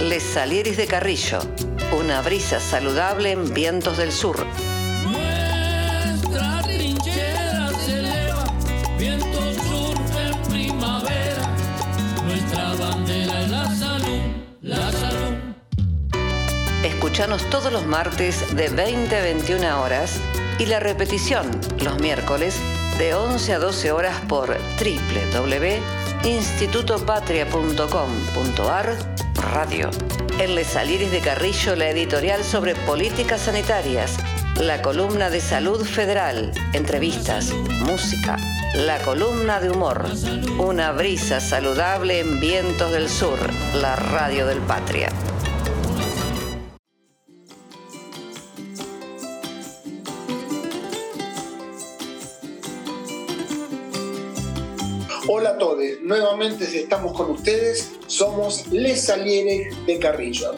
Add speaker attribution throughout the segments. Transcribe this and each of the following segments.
Speaker 1: Les Salieris de Carrillo, una brisa saludable en vientos del sur.
Speaker 2: Nuestra trinchera se eleva, viento sur en primavera. Nuestra bandera es la salud, la salud.
Speaker 1: Escuchanos todos los martes de 20 a 21 horas y la repetición los miércoles de 11 a 12 horas por www.institutopatria.com.ar Radio. En Les Saliris de Carrillo, la editorial sobre políticas sanitarias, la columna de salud federal, entrevistas, música, la columna de humor, una brisa saludable en vientos del sur, la radio del Patria.
Speaker 3: Hola a todos, nuevamente estamos con ustedes, somos Les Salieres de Carrillo,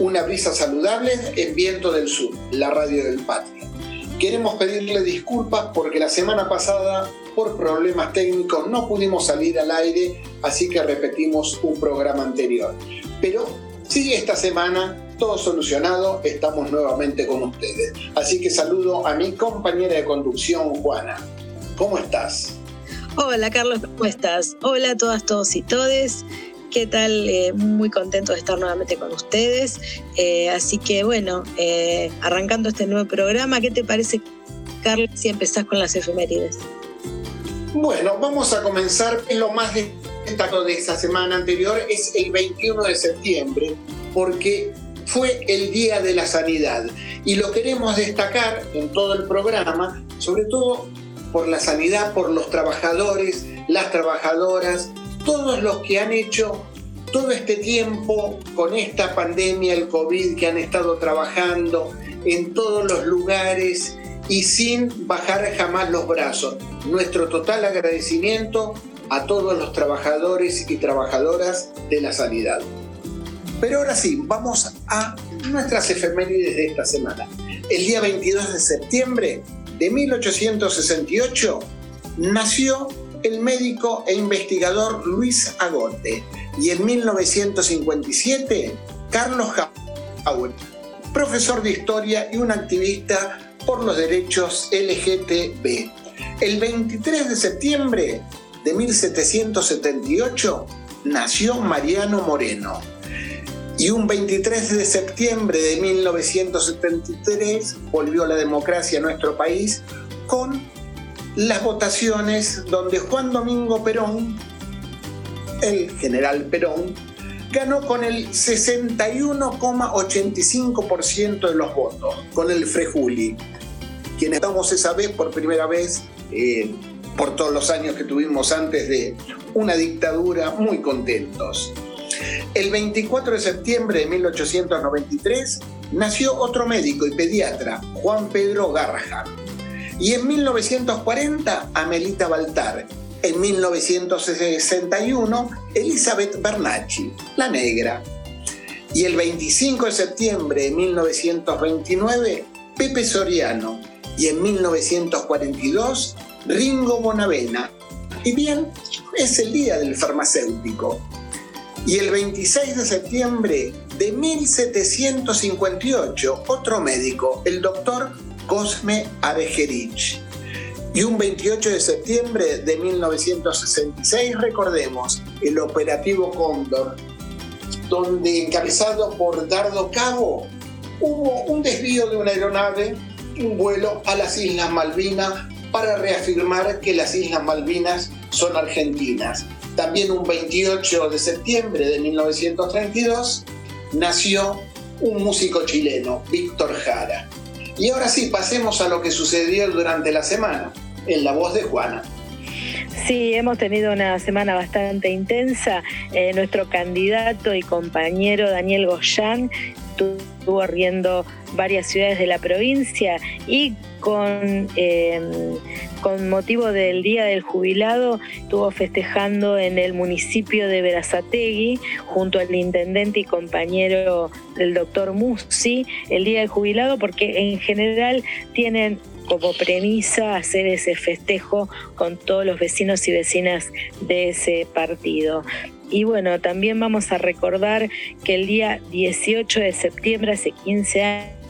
Speaker 3: una brisa saludable en Viento del Sur, la radio del Patria. Queremos pedirle disculpas porque la semana pasada, por problemas técnicos, no pudimos salir al aire, así que repetimos un programa anterior. Pero sí, esta semana, todo solucionado, estamos nuevamente con ustedes. Así que saludo a mi compañera de conducción, Juana. ¿Cómo estás?
Speaker 4: Hola Carlos, ¿cómo estás? Hola a todas, todos y todes. ¿Qué tal? Eh, muy contento de estar nuevamente con ustedes. Eh, así que bueno, eh, arrancando este nuevo programa, ¿qué te parece, Carlos, si empezás con las efemérides?
Speaker 3: Bueno, vamos a comenzar. Lo más destacado de esta semana anterior es el 21 de septiembre, porque fue el Día de la Sanidad. Y lo queremos destacar en todo el programa, sobre todo por la sanidad, por los trabajadores, las trabajadoras, todos los que han hecho todo este tiempo con esta pandemia, el COVID, que han estado trabajando en todos los lugares y sin bajar jamás los brazos. Nuestro total agradecimiento a todos los trabajadores y trabajadoras de la sanidad. Pero ahora sí, vamos a nuestras efemérides de esta semana. El día 22 de septiembre de 1868 nació el médico e investigador Luis Agote y en 1957 Carlos Howard, profesor de historia y un activista por los derechos LGTB. El 23 de septiembre de 1778 nació Mariano Moreno. Y un 23 de septiembre de 1973 volvió la democracia a nuestro país con las votaciones donde Juan Domingo Perón, el general Perón, ganó con el 61,85% de los votos, con el Frejuli, quien estamos esa vez por primera vez, eh, por todos los años que tuvimos antes de una dictadura, muy contentos. El 24 de septiembre de 1893 nació otro médico y pediatra, Juan Pedro Garrahan. Y en 1940, Amelita Baltar. En 1961, Elizabeth Bernacci, la negra. Y el 25 de septiembre de 1929, Pepe Soriano. Y en 1942, Ringo Bonavena. Y bien, es el día del farmacéutico. Y el 26 de septiembre de 1758, otro médico, el doctor Cosme Abejerich. Y un 28 de septiembre de 1966, recordemos, el operativo Cóndor, donde encabezado por Dardo Cabo, hubo un desvío de una aeronave, un vuelo a las Islas Malvinas para reafirmar que las Islas Malvinas son argentinas. También un 28 de septiembre de 1932 nació un músico chileno, Víctor Jara. Y ahora sí, pasemos a lo que sucedió durante la semana, en la voz de Juana.
Speaker 4: Sí, hemos tenido una semana bastante intensa. Eh, nuestro candidato y compañero Daniel Goyán estuvo riendo varias ciudades de la provincia y con, em, con motivo del Día del Jubilado estuvo festejando en el municipio de Verazategui junto al intendente y compañero del doctor Musi el Día del Jubilado porque en general tienen como premisa hacer ese festejo con todos los vecinos y vecinas de ese partido. Y bueno, también vamos a recordar que el día 18 de septiembre, hace 15 años,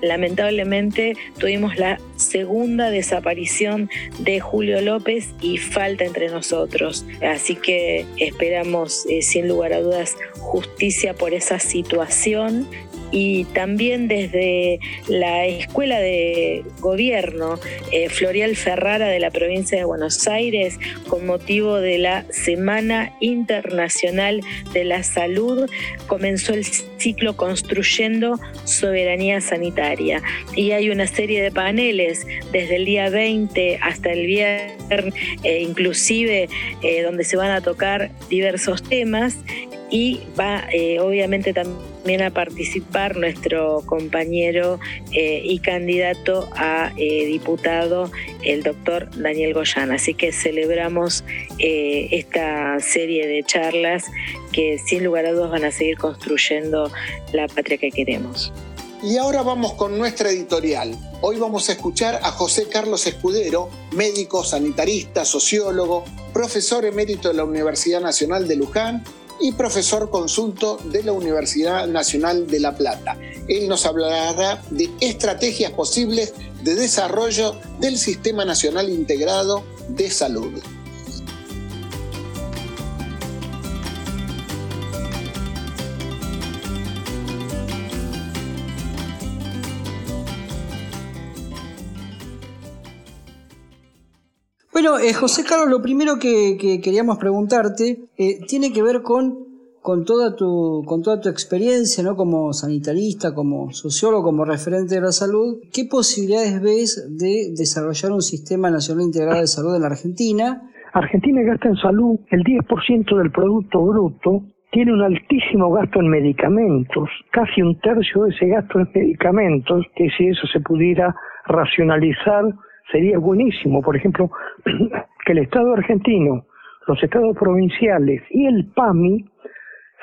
Speaker 4: lamentablemente tuvimos la segunda desaparición de Julio López y falta entre nosotros. Así que esperamos, eh, sin lugar a dudas, justicia por esa situación y también desde la Escuela de Gobierno eh, Florial Ferrara de la provincia de Buenos Aires, con motivo de la Semana Internacional de la Salud, comenzó el ciclo Construyendo Soberanía Sanitaria. Y hay una serie de paneles desde el día 20 hasta el viernes, eh, inclusive eh, donde se van a tocar diversos temas y va eh, obviamente también a participar nuestro compañero eh, y candidato a eh, diputado, el doctor Daniel Goyán. Así que celebramos esta serie de charlas que sin lugar a dudas van a seguir construyendo la patria que queremos.
Speaker 3: Y ahora vamos con nuestra editorial. Hoy vamos a escuchar a José Carlos Escudero, médico, sanitarista, sociólogo, profesor emérito de la Universidad Nacional de Luján y profesor consulto de la Universidad Nacional de La Plata. Él nos hablará de estrategias posibles de desarrollo del Sistema Nacional Integrado de Salud.
Speaker 5: Bueno, eh, José Carlos, lo primero que, queríamos preguntarte eh, tiene que ver con, toda tu, con toda tu experiencia, ¿no? Como sanitarista, como sociólogo, como referente de la salud. ¿Qué posibilidades ves de desarrollar un sistema nacional integrado de salud en la Argentina?
Speaker 6: Argentina gasta en salud el 10% del Producto Bruto, tiene un altísimo gasto en medicamentos, casi un tercio de ese gasto en medicamentos, que si eso se pudiera racionalizar, sería buenísimo, por ejemplo, que el Estado argentino, los estados provinciales y el PAMI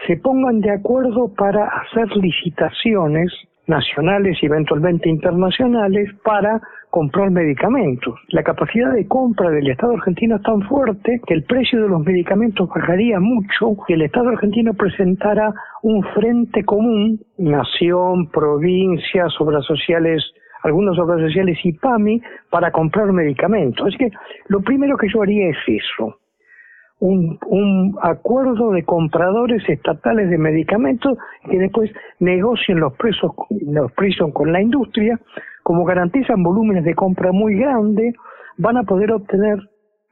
Speaker 6: se pongan de acuerdo para hacer licitaciones nacionales y eventualmente internacionales para comprar medicamentos. La capacidad de compra del Estado argentino es tan fuerte que el precio de los medicamentos bajaría mucho y el Estado argentino presentara un frente común, nación, provincias, obras sociales algunos obras sociales y PAMI para comprar medicamentos. Así que lo primero que yo haría es eso, un, un acuerdo de compradores estatales de medicamentos que después negocien los precios, los precios con la industria, como garantizan volúmenes de compra muy grandes, van a poder obtener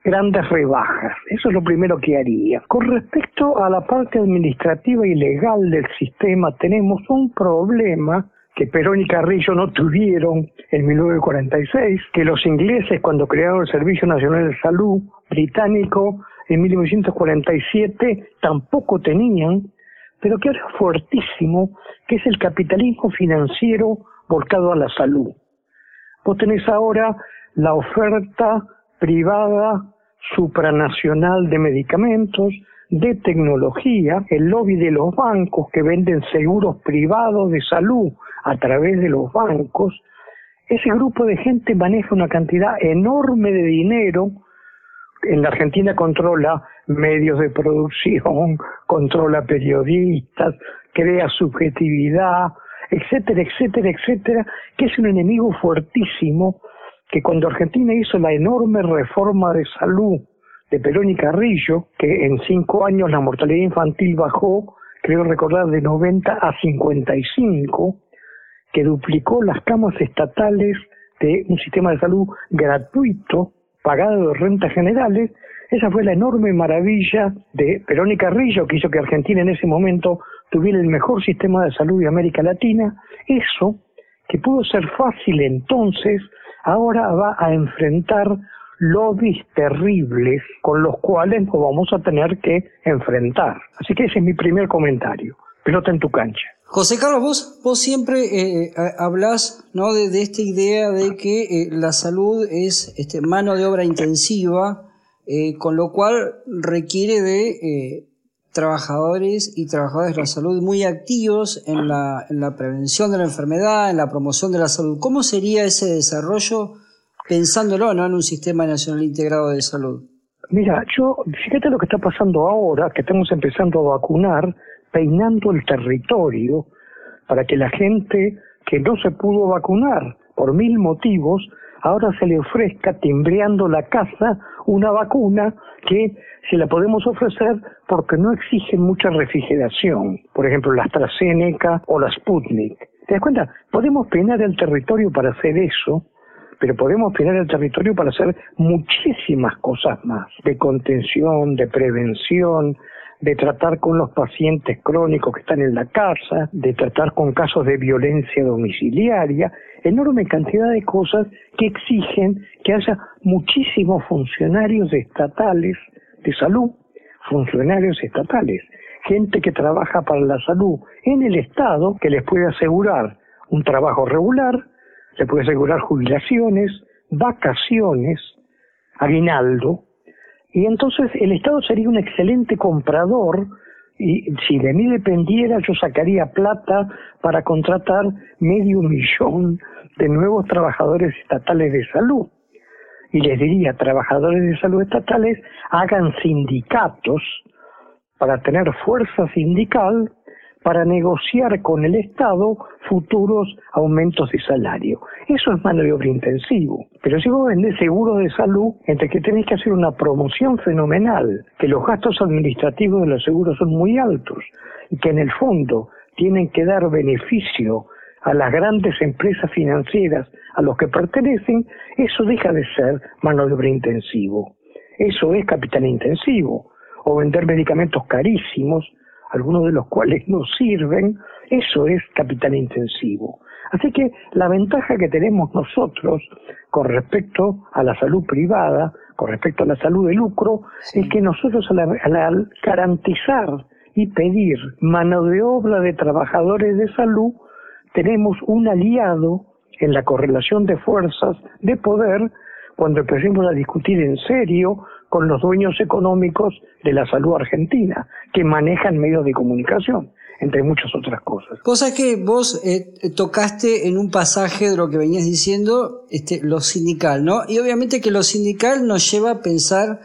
Speaker 6: grandes rebajas. Eso es lo primero que haría. Con respecto a la parte administrativa y legal del sistema, tenemos un problema que Perón y Carrillo no tuvieron en 1946, que los ingleses cuando crearon el Servicio Nacional de Salud británico en 1947 tampoco tenían, pero que es fuertísimo, que es el capitalismo financiero volcado a la salud. Vos tenés ahora la oferta privada supranacional de medicamentos, de tecnología, el lobby de los bancos que venden seguros privados de salud a través de los bancos, ese grupo de gente maneja una cantidad enorme de dinero. En la Argentina controla medios de producción, controla periodistas, crea subjetividad, etcétera, etcétera, etcétera, que es un enemigo fuertísimo que cuando Argentina hizo la enorme reforma de salud de Perón y Carrillo, que en cinco años la mortalidad infantil bajó, creo recordar, de 90 a 55, que duplicó las camas estatales de un sistema de salud gratuito, pagado de rentas generales, esa fue la enorme maravilla de Perón y Carrillo, que hizo que Argentina en ese momento tuviera el mejor sistema de salud de América Latina. Eso, que pudo ser fácil entonces, ahora va a enfrentar lobbies terribles con los cuales nos vamos a tener que enfrentar. Así que ese es mi primer comentario. Pelota en tu cancha.
Speaker 5: José Carlos, vos, vos siempre eh, eh hablas ¿no? de, esta idea de que eh, la salud es este, mano de obra intensiva, eh, con lo cual requiere de trabajadores y trabajadoras de la salud muy activos en la, en la prevención de la enfermedad, en la promoción de la salud. ¿Cómo sería ese desarrollo pensándolo ¿no? en un sistema nacional integrado de salud?
Speaker 6: Mira, yo, fíjate lo que está pasando ahora, que estamos empezando a vacunar, peinando el territorio para que la gente que no se pudo vacunar por mil motivos, ahora se le ofrezca timbreando la casa una vacuna que se la podemos ofrecer porque no exigen mucha refrigeración. Por ejemplo, la AstraZeneca o la Sputnik. ¿Te das cuenta? Podemos peinar el territorio para hacer eso, pero podemos peinar el territorio para hacer muchísimas cosas más, de contención, de prevención, de tratar con los pacientes crónicos que están en la casa, de tratar con casos de violencia domiciliaria, enorme cantidad de cosas que exigen que haya muchísimos funcionarios estatales de salud, funcionarios estatales, gente que trabaja para la salud en el Estado que les puede asegurar un trabajo regular, le puede asegurar jubilaciones, vacaciones, aguinaldo, y entonces el Estado sería un excelente comprador y si de mí dependiera yo sacaría plata para contratar medio millón de nuevos trabajadores estatales de salud. Y les diría, trabajadores de salud estatales, hagan sindicatos para tener fuerza sindical para negociar con el Estado futuros aumentos de salario. Eso es mano de obra intensivo. Pero si vos vendés seguros de salud, entre que tenés que hacer una promoción fenomenal, que los gastos administrativos de los seguros son muy altos y que en el fondo tienen que dar beneficio a las grandes empresas financieras a los que pertenecen, eso deja de ser mano de obra intensivo. Eso es capital intensivo. O vender medicamentos carísimos algunos de los cuales no sirven, eso es capital intensivo. Así que la ventaja que tenemos nosotros con respecto a la salud privada, con respecto a la salud de lucro, es que nosotros al, garantizar y pedir mano de obra de trabajadores de salud, tenemos un aliado en la correlación de fuerzas de poder cuando empecemos a discutir en serio con los dueños económicos de la salud argentina, que manejan medios de comunicación entre muchas otras cosas.
Speaker 5: Cosa que vos eh, tocaste en un pasaje de lo que venías diciendo, este, lo sindical, ¿no? Y obviamente que lo sindical nos lleva a pensar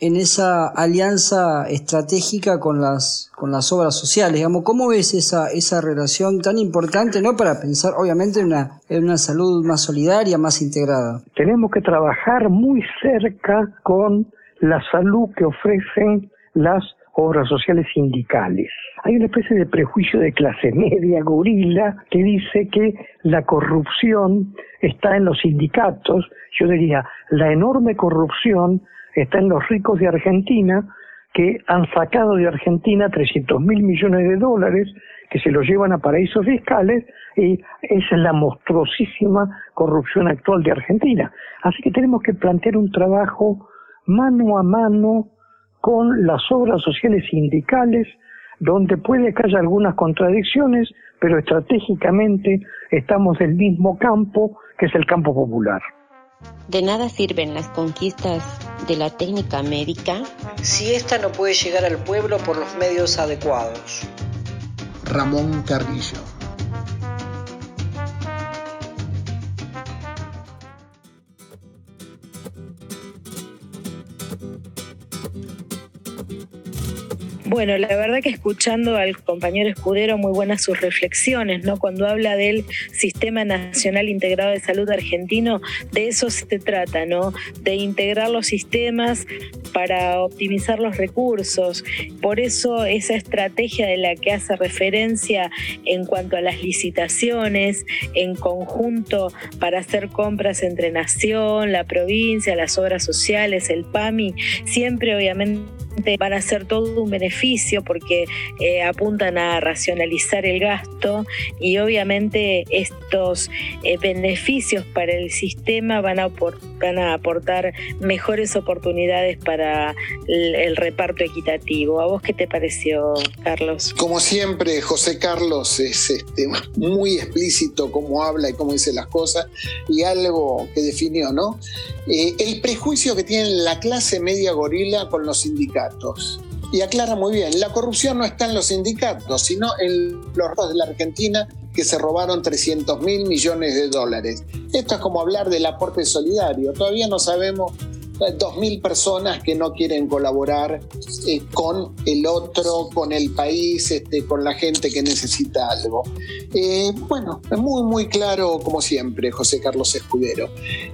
Speaker 5: en esa alianza estratégica con las, con las obras sociales. Digamos, ¿cómo ves esa, esa relación tan importante ¿no? para pensar, obviamente, en una, en una salud más solidaria, más integrada?
Speaker 6: Tenemos que trabajar muy cerca con la salud que ofrecen las obras sociales sindicales. Hay una especie de prejuicio de clase media, gorila, que dice que la corrupción está en los sindicatos. Yo diría, la enorme corrupción está en los ricos de Argentina que han sacado de Argentina 300 mil millones de dólares que se los llevan a paraísos fiscales y esa es la monstruosísima corrupción actual de Argentina. Así que tenemos que plantear un trabajo mano a mano con las obras sociales sindicales, donde puede que haya algunas contradicciones, pero estratégicamente estamos del mismo campo, que es el campo popular.
Speaker 7: De nada sirven las conquistas de la técnica médica
Speaker 5: si ésta no puede llegar al pueblo por los medios adecuados.
Speaker 8: Ramón Carrillo.
Speaker 4: Bueno, la verdad que escuchando al compañero Escudero, muy buenas sus reflexiones, ¿no? Cuando habla del Sistema Nacional Integrado de Salud argentino, de eso se trata, ¿no? De integrar los sistemas para optimizar los recursos. Por eso esa estrategia de la que hace referencia en cuanto a las licitaciones en conjunto para hacer compras entre nación, la provincia, las obras sociales, el PAMI, siempre obviamente van a ser todo un beneficio porque eh, apuntan a racionalizar el gasto y obviamente estos eh, beneficios para el sistema van a, aportar mejores oportunidades para el, reparto equitativo. ¿A vos qué te pareció, Carlos?
Speaker 3: Como siempre, José Carlos es este, muy explícito cómo habla y cómo dice las cosas y algo que definió, ¿no? Eh, el prejuicio que tiene la clase media gorila con los sindicatos. Y aclara muy bien, la corrupción no está en los sindicatos, sino en los de la Argentina que se robaron 300 mil millones de dólares. Esto es como hablar del aporte solidario. Todavía no sabemos 2.000 personas que no quieren colaborar eh, con el otro, con el país, este, con la gente que necesita algo. Eh, bueno, muy, muy claro como siempre, José Carlos Escudero.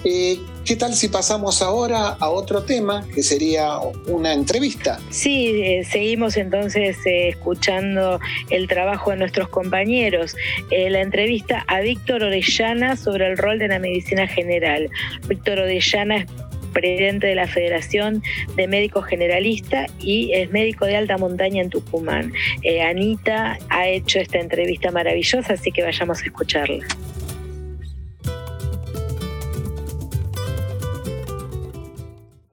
Speaker 3: Eh, ¿Qué tal si pasamos ahora a otro tema, que sería una entrevista?
Speaker 4: Sí, seguimos entonces escuchando el trabajo de nuestros compañeros. la entrevista a Víctor Orellana sobre el rol de la medicina general. Víctor Orellana es presidente de la Federación de Médicos Generalistas y es médico de alta montaña en Tucumán. Eh, Anita ha hecho esta entrevista maravillosa, así que vayamos a escucharla.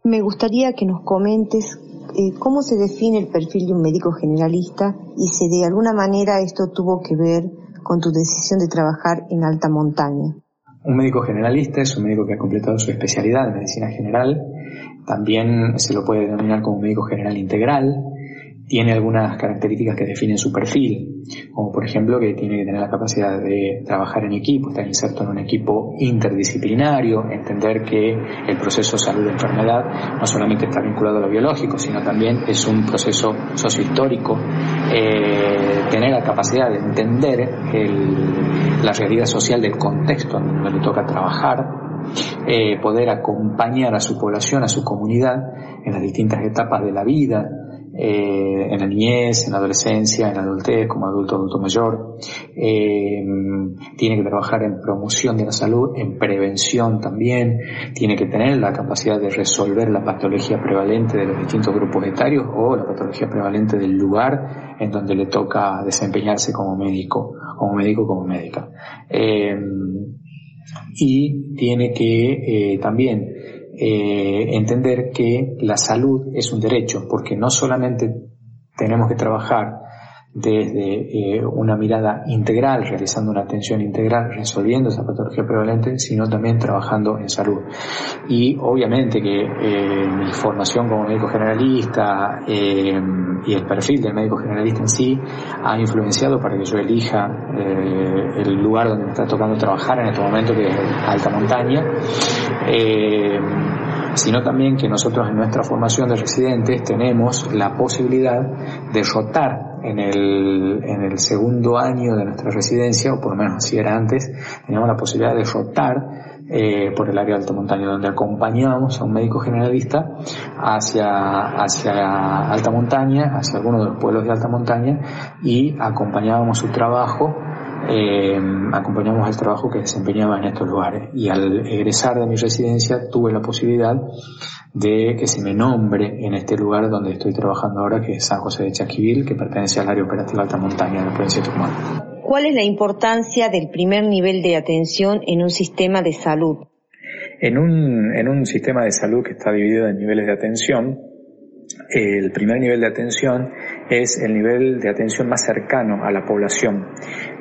Speaker 7: Me gustaría que nos comentes eh, cómo se define el perfil de un médico generalista y si de alguna manera esto tuvo que ver con tu decisión de trabajar en alta montaña.
Speaker 9: Un médico generalista es un médico que ha completado su especialidad en medicina general. También se lo puede denominar como médico general integral. Tiene algunas características que definen su perfil, como por ejemplo que tiene que tener la capacidad de trabajar en equipo, estar inserto en un equipo interdisciplinario, entender que el proceso salud-enfermedad no solamente está vinculado a lo biológico, sino también es un proceso sociohistórico, eh, tener la capacidad de entender la realidad social del contexto en donde le toca trabajar, eh, poder acompañar a su población, a su comunidad en las distintas etapas de la vida, eh, en la niñez, en la adolescencia, en la adultez, como adulto, adulto mayor. Eh, tiene que trabajar en promoción de la salud, en prevención también. Tiene que tener la capacidad de resolver la patología prevalente de los distintos grupos etarios o la patología prevalente del lugar en donde le toca desempeñarse como médico, como médico, como médica. Eh, y tiene que también eh, entender que la salud es un derecho, porque no solamente tenemos que trabajar desde eh, una mirada integral, realizando una atención integral, resolviendo esa patología prevalente, sino también trabajando en salud. Y obviamente que eh, mi formación como médico generalista y el perfil del médico generalista en sí ha influenciado para que yo elija el lugar donde me está tocando trabajar en este momento, que es alta montaña sino también que nosotros en nuestra formación de residentes tenemos la posibilidad de rotar en el, en el segundo año de nuestra residencia, o por lo menos así era antes, teníamos la posibilidad de rotar eh, por el área de alta montaña, donde acompañamos a un médico generalista hacia, hacia alta montaña, hacia algunos de los pueblos de alta montaña, y acompañábamos su trabajo eh, acompañamos el trabajo que desempeñaba en estos lugares. Y al egresar de mi residencia tuve la posibilidad de que se me nombre en este lugar donde estoy trabajando ahora, que es San José de Chaquivil, que pertenece al área operativa Alta Montaña de la provincia de Tucumán.
Speaker 7: ¿Cuál es la importancia del primer nivel de atención en un sistema de salud?
Speaker 9: En un, en un sistema de salud que está dividido en niveles de atención, el primer nivel de atención es el nivel de atención más cercano a la población,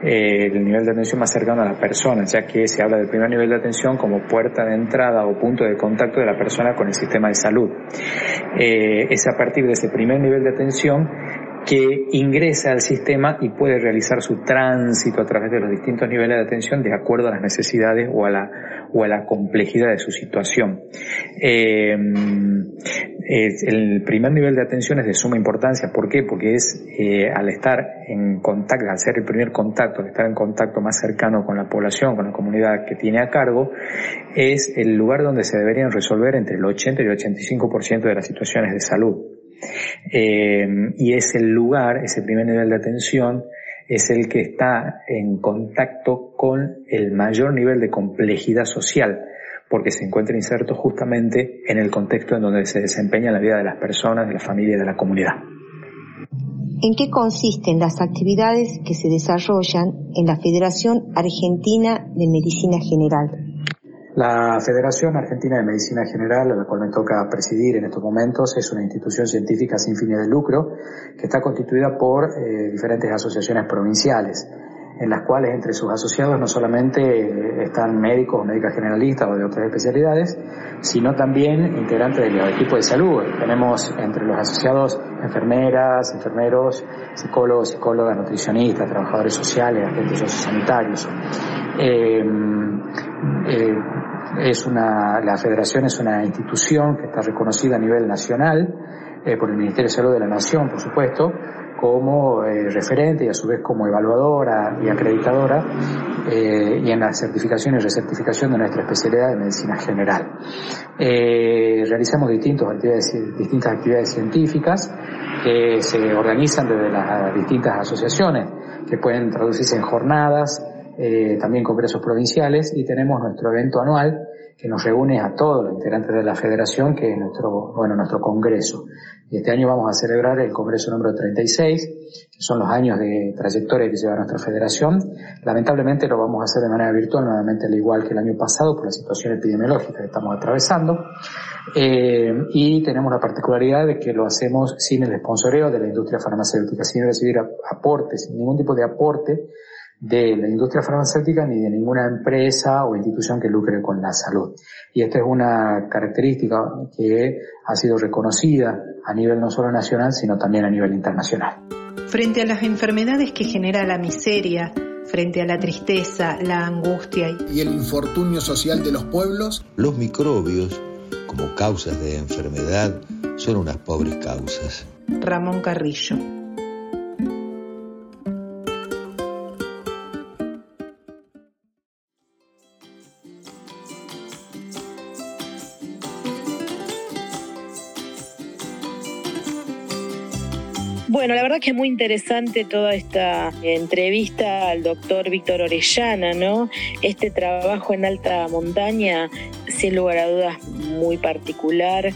Speaker 9: eh, el nivel de atención más cercano a la persona, ya que se habla del primer nivel de atención como puerta de entrada o punto de contacto de la persona con el sistema de salud. Eh, es a partir de ese primer nivel de atención que ingresa al sistema y puede realizar su tránsito a través de los distintos niveles de atención de acuerdo a las necesidades o a la, o a la complejidad de su situación. Eh, el primer nivel de atención es de suma importancia. ¿Por qué? Porque es eh, al estar en contacto, al ser el primer contacto, al estar en contacto más cercano con la población, con la comunidad que tiene a cargo, es el lugar donde se deberían resolver entre el 80 y el 85% de las situaciones de salud. Eh, y es el lugar, ese primer nivel de atención, es el que está en contacto con el mayor nivel de complejidad social, porque se encuentra inserto justamente en el contexto en donde se desempeña la vida de las personas, de la familia y de la comunidad.
Speaker 7: ¿En qué consisten las actividades que se desarrollan en la Federación Argentina de Medicina General?
Speaker 9: La Federación Argentina de Medicina General, a la cual me toca presidir en estos momentos, es una institución científica sin fines de lucro que está constituida por eh, diferentes asociaciones provinciales, en las cuales entre sus asociados no solamente eh, están médicos o médicas generalistas o de otras especialidades, sino también integrantes del equipo de salud. Tenemos entre los asociados enfermeras, enfermeros, psicólogos, psicólogas, nutricionistas, trabajadores sociales, agentes sociosanitarios. Eh, eh, es una, la federación es una institución que está reconocida a nivel nacional por el Ministerio de Salud de la Nación, por supuesto, como eh, referente y a su vez como evaluadora y acreditadora eh, y en la certificación y recertificación de nuestra especialidad de medicina general. Eh, realizamos distintos actividades, distintas actividades científicas que se organizan desde las distintas asociaciones que pueden traducirse en jornadas, también congresos provinciales y tenemos nuestro evento anual que nos reúne a todos los integrantes de la federación, que es nuestro, bueno, nuestro congreso. Y este año vamos a celebrar el congreso número 36, que son los años de trayectoria que lleva nuestra federación. Lamentablemente lo vamos a hacer de manera virtual, nuevamente al igual que el año pasado, por la situación epidemiológica que estamos atravesando. Eh, y tenemos la particularidad de que lo hacemos sin el sponsoreo de la industria farmacéutica, sin recibir aportes, sin ningún tipo de aporte de la industria farmacéutica ni de ninguna empresa o institución que lucre con la salud. Y esta es una característica que ha sido reconocida a nivel no solo nacional, sino también a nivel internacional.
Speaker 10: Frente a las enfermedades que genera la miseria, frente a la tristeza, la angustia
Speaker 8: y el infortunio social de los pueblos,
Speaker 11: los microbios, como causas de enfermedad, son unas pobres causas.
Speaker 10: Ramón Carrillo.
Speaker 4: Bueno, la verdad que es muy interesante toda esta entrevista al doctor Víctor Orellana, ¿no? Este trabajo en alta montaña, sin lugar a dudas, muy particular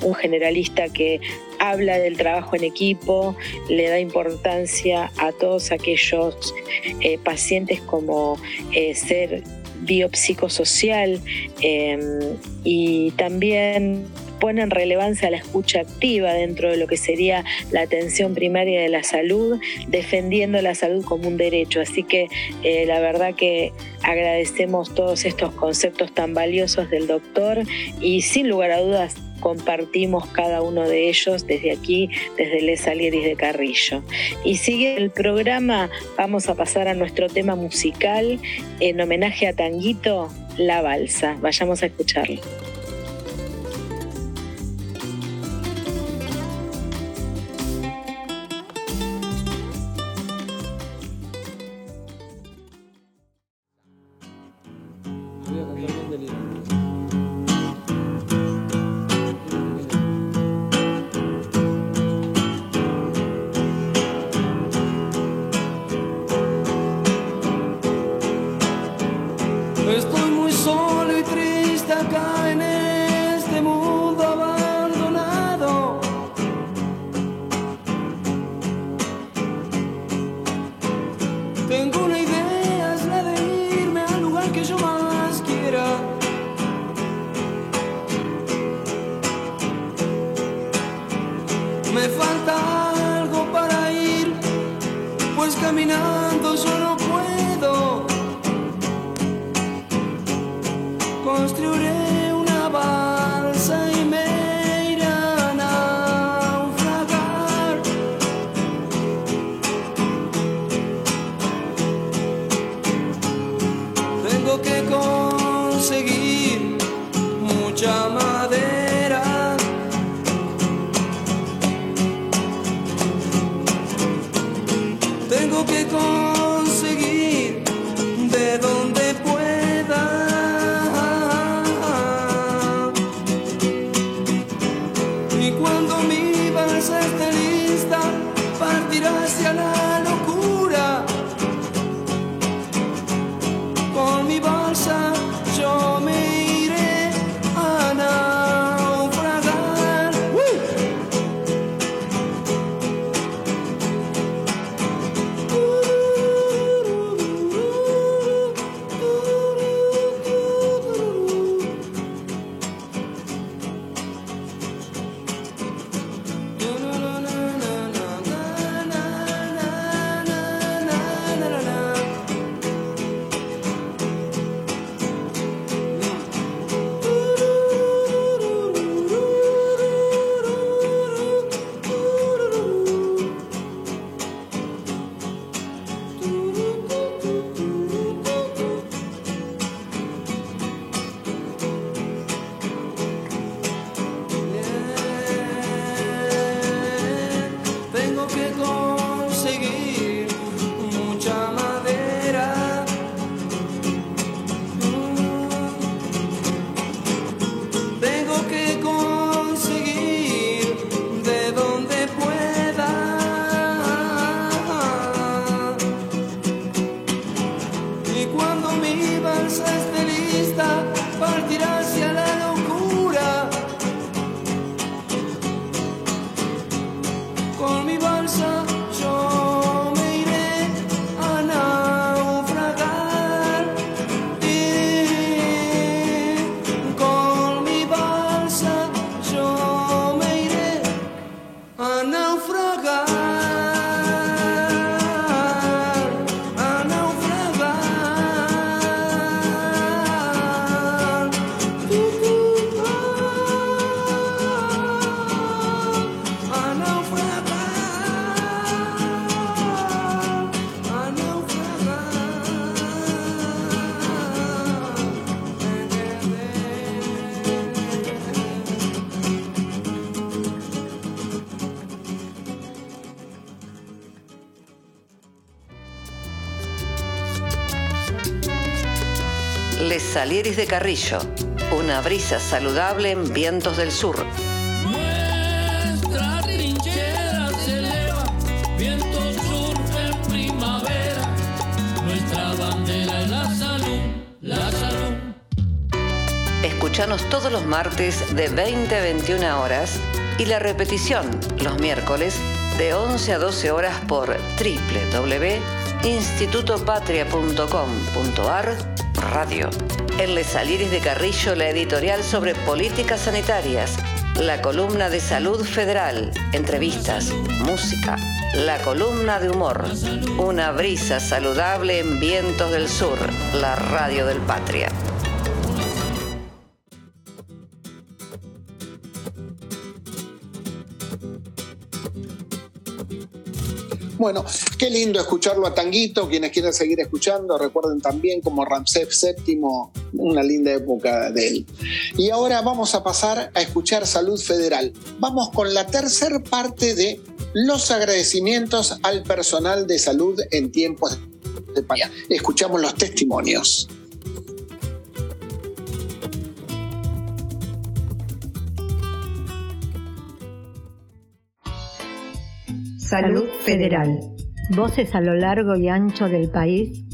Speaker 4: un generalista que habla del trabajo en equipo, le da importancia a todos aquellos eh, pacientes como eh, ser biopsicosocial eh, y también pone en relevancia la escucha activa dentro de lo que sería la atención primaria de la salud, defendiendo la salud como un derecho. Así que eh, la verdad que agradecemos todos estos conceptos tan valiosos del doctor y sin lugar a dudas compartimos cada uno de ellos desde aquí, desde Les Salieris de Carrillo. Y sigue el programa, vamos a pasar a nuestro tema musical en homenaje a Tanguito, La Balsa. Vayamos a escucharlo.
Speaker 1: வெளியே Salieris de Carrillo, una brisa saludable en vientos del sur.
Speaker 2: Nuestra trinchera se eleva, viento sur en primavera. Nuestra bandera es la salud, la salud.
Speaker 1: Escuchanos todos los martes de 20 a 21 horas y la repetición los miércoles de 11 a 12 horas por www.institutopatria.com.ar Radio. En Les Aliris de Carrillo, la editorial sobre políticas sanitarias, la columna de salud federal, entrevistas, música, la columna de humor, una brisa saludable en vientos del sur, la radio del Patria.
Speaker 3: Bueno, qué lindo escucharlo a Tanguito. Quienes quieran seguir escuchando, recuerden también como Ramsés VII, una linda época de él. Y ahora vamos a pasar a escuchar Salud Federal. Vamos con la tercera parte de los agradecimientos al personal de salud en tiempos de pandemia. Escuchamos los testimonios.
Speaker 10: Salud Federal.
Speaker 12: Voces a lo largo y ancho del país.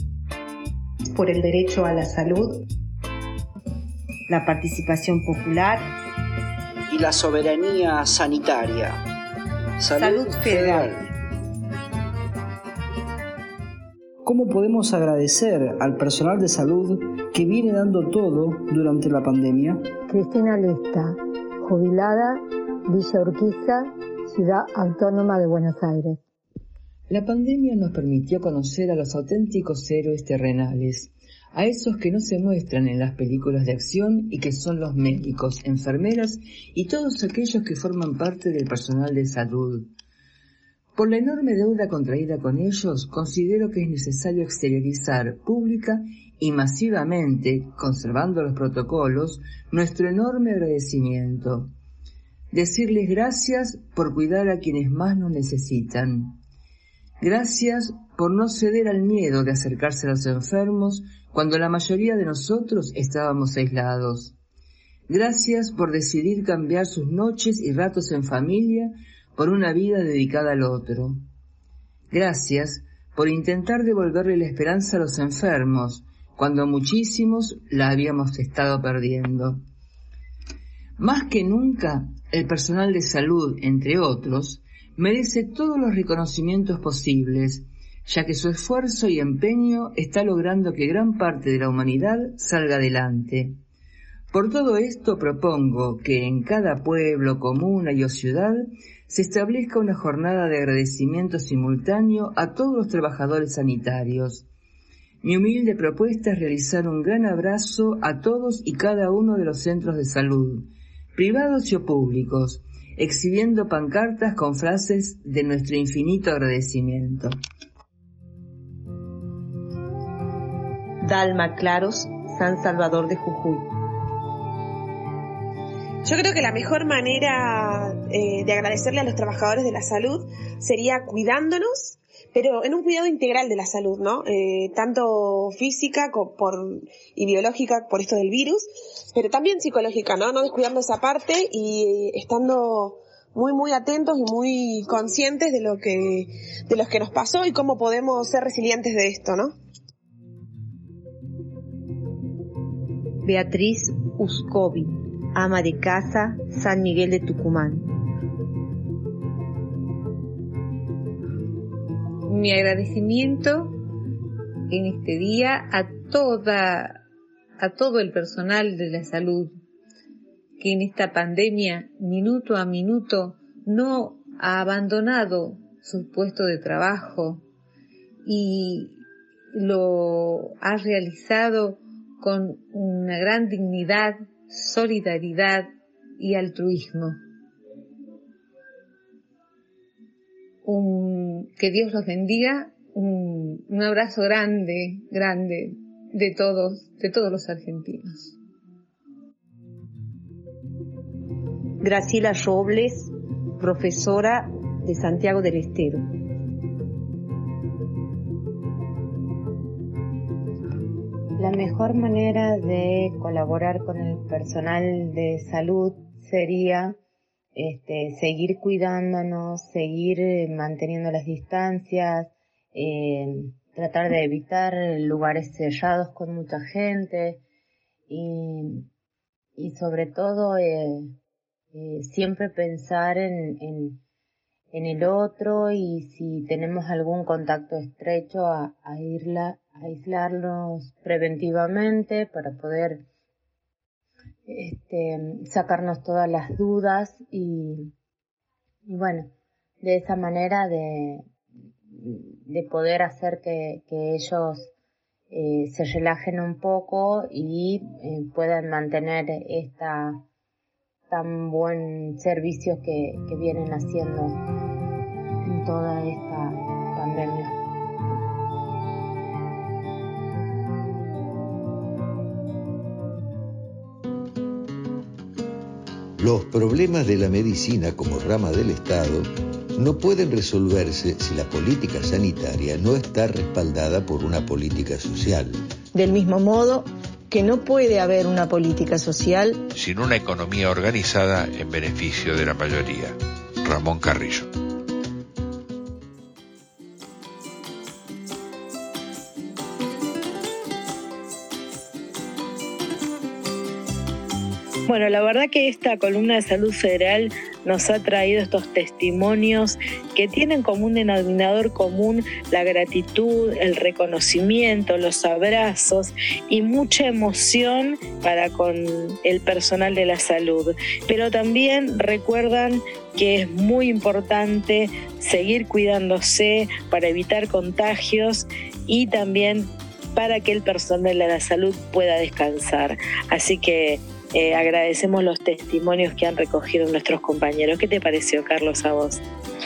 Speaker 10: Por el derecho a la salud.
Speaker 13: La participación popular.
Speaker 5: Y la soberanía sanitaria. Salud, Federal. ¿Cómo podemos agradecer al personal de salud que viene dando todo durante la pandemia?
Speaker 12: Cristina Lista, jubilada, Villa Urquiza,
Speaker 14: La pandemia nos permitió conocer a los auténticos héroes terrenales, a esos que no se muestran en las películas de acción y que son los médicos, enfermeras y todos aquellos que forman parte del personal de salud. Por la enorme deuda contraída con ellos, considero que es necesario exteriorizar pública y masivamente, conservando los protocolos, nuestro enorme agradecimiento decirles gracias por cuidar a quienes más nos necesitan. Gracias por no ceder al miedo de acercarse a los enfermos cuando la mayoría de nosotros estábamos aislados. Gracias por decidir cambiar sus noches y ratos en familia por una vida dedicada al otro. Gracias por intentar devolverle la esperanza a los enfermos cuando muchísimos la habíamos estado perdiendo. Más que nunca, el personal de salud, entre otros, merece todos los reconocimientos posibles, ya que su esfuerzo y empeño está logrando que gran parte de la humanidad salga adelante. Por todo esto propongo que en cada pueblo, comuna y o ciudad se establezca una jornada de agradecimiento simultáneo a todos los trabajadores sanitarios. Mi humilde propuesta es realizar un gran abrazo a todos y cada uno de los centros de salud, privados y o públicos, exhibiendo pancartas con frases de nuestro infinito agradecimiento.
Speaker 13: Dalma Claros, San Salvador de Jujuy.
Speaker 15: Yo creo que la mejor manera eh, de agradecerle a los trabajadores de la salud sería cuidándonos, pero en un cuidado integral de la salud, ¿no? Eh, tanto física y biológica por esto del virus, pero también psicológica, ¿no? No descuidando esa parte y estando muy muy atentos y muy conscientes de lo que de los que nos pasó y cómo podemos ser resilientes de esto, ¿no?
Speaker 13: Beatriz Uscovi ama de casa, San Miguel de Tucumán.
Speaker 16: Mi agradecimiento en este día a toda, a todo el personal de la salud que en esta pandemia, minuto a minuto, no ha abandonado su puesto de trabajo y lo ha realizado con una gran dignidad solidaridad y altruismo. que Dios los bendiga, un, un abrazo grande, grande de todos, de todos los argentinos.
Speaker 13: Graciela Robles, profesora de Santiago del Estero.
Speaker 17: La mejor manera de colaborar con el personal de salud sería este, seguir cuidándonos, seguir eh, manteniendo las distancias, eh, tratar de evitar lugares cerrados con mucha gente y, sobre todo eh, siempre pensar en, en, el otro y si tenemos algún contacto estrecho a, a irla aislarnos preventivamente para poder este, sacarnos todas las dudas y, bueno, de esa manera de, de poder hacer que, ellos eh, se relajen un poco y eh, puedan mantener esta tan buen servicio que, que vienen haciendo en toda esta
Speaker 11: Los problemas de la medicina como rama del Estado no pueden resolverse si la política sanitaria no está respaldada por una política social.
Speaker 18: Del mismo modo que no puede haber una política social
Speaker 19: sin una economía organizada en beneficio de la mayoría. Ramón Carrillo.
Speaker 4: Bueno, la verdad que esta columna de salud federal nos ha traído estos testimonios que tienen como un denominador común la gratitud, el reconocimiento, los abrazos y mucha emoción para con el personal de la salud. Pero también recuerdan que es muy importante seguir cuidándose para evitar contagios y también para que el personal de la salud pueda descansar. Así que eh, agradecemos los testimonios que han recogido nuestros compañeros. ¿Qué te pareció, Carlos, a vos?